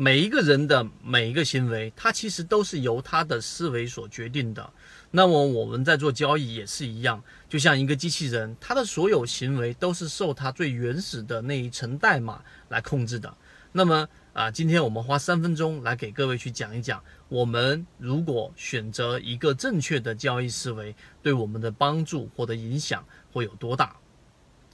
每一个人的每一个行为，它其实都是由他的思维所决定的。那么我们在做交易也是一样，就像一个机器人，它的所有行为都是受它最原始的那一层代码来控制的。那么啊，今天我们花三分钟来给各位去讲一讲，我们如果选择一个正确的交易思维，对我们的帮助或者影响会有多大？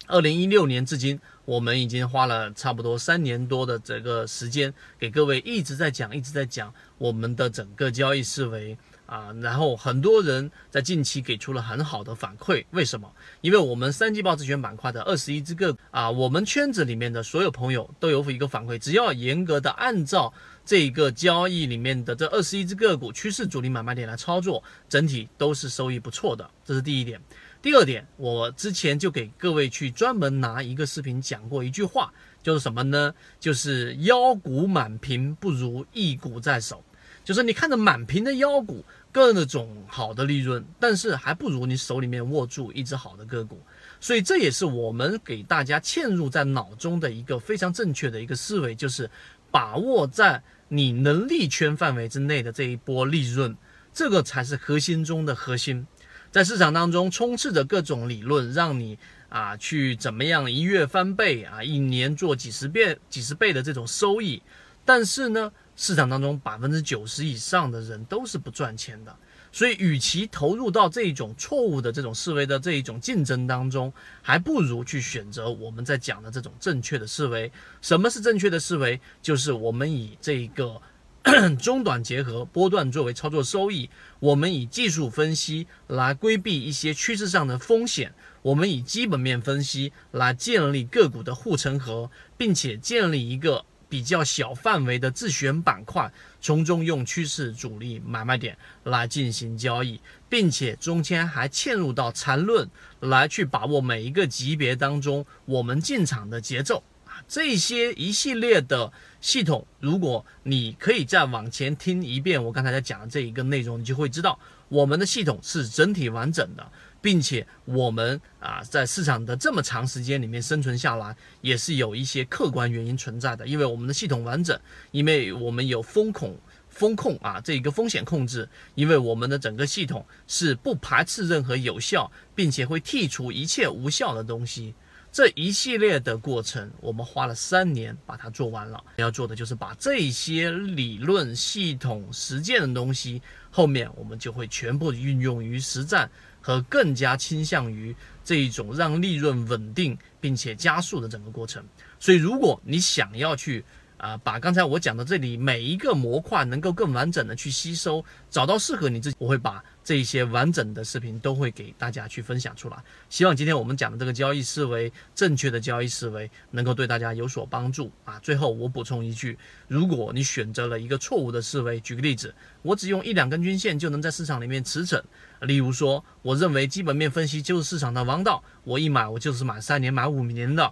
二零一六年至今，我们已经花了差不多三年多的这个时间，给各位一直在讲，一直在讲我们的整个交易思维啊。然后很多人在近期给出了很好的反馈，为什么？因为我们三季报自选板块的二十一只个股啊，我们圈子里面的所有朋友都有一个反馈，只要严格的按照这一个交易里面的这二十一只个股趋势主力买卖点来操作，整体都是收益不错的，这是第一点。第二点，我之前就给各位去专门拿一个视频讲过一句话，就是什么呢？就是腰股满屏不如一股在手，就是你看着满屏的腰股，各种好的利润，但是还不如你手里面握住一只好的个股。所以这也是我们给大家嵌入在脑中的一个非常正确的一个思维，就是把握在你能力圈范围之内的这一波利润，这个才是核心中的核心。在市场当中充斥着各种理论，让你啊去怎么样一月翻倍啊，一年做几十遍、几十倍的这种收益。但是呢，市场当中百分之九十以上的人都是不赚钱的。所以，与其投入到这种错误的这种思维的这一种竞争当中，还不如去选择我们在讲的这种正确的思维。什么是正确的思维？就是我们以这个。中短结合波段作为操作收益，我们以技术分析来规避一些趋势上的风险，我们以基本面分析来建立个股的护城河，并且建立一个比较小范围的自选板块，从中用趋势主力买卖点来进行交易，并且中间还嵌入到缠论来去把握每一个级别当中我们进场的节奏。这些一系列的系统，如果你可以再往前听一遍我刚才在讲的这一个内容，你就会知道我们的系统是整体完整的，并且我们啊在市场的这么长时间里面生存下来，也是有一些客观原因存在的。因为我们的系统完整，因为我们有风控风控啊这一个风险控制，因为我们的整个系统是不排斥任何有效，并且会剔除一切无效的东西。这一系列的过程，我们花了三年把它做完了。要做的就是把这些理论、系统、实践的东西，后面我们就会全部运用于实战，和更加倾向于这一种让利润稳定并且加速的整个过程。所以，如果你想要去，啊，把刚才我讲的这里每一个模块能够更完整的去吸收，找到适合你自己，我会把这一些完整的视频都会给大家去分享出来。希望今天我们讲的这个交易思维，正确的交易思维能够对大家有所帮助啊。最后我补充一句，如果你选择了一个错误的思维，举个例子，我只用一两根均线就能在市场里面驰骋，例如说，我认为基本面分析就是市场的王道，我一买我就是买三年、买五年的。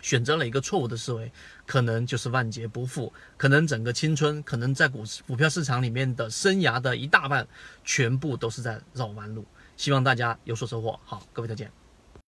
选择了一个错误的思维，可能就是万劫不复，可能整个青春，可能在股股票市场里面的生涯的一大半，全部都是在绕弯路。希望大家有所收获。好，各位再见。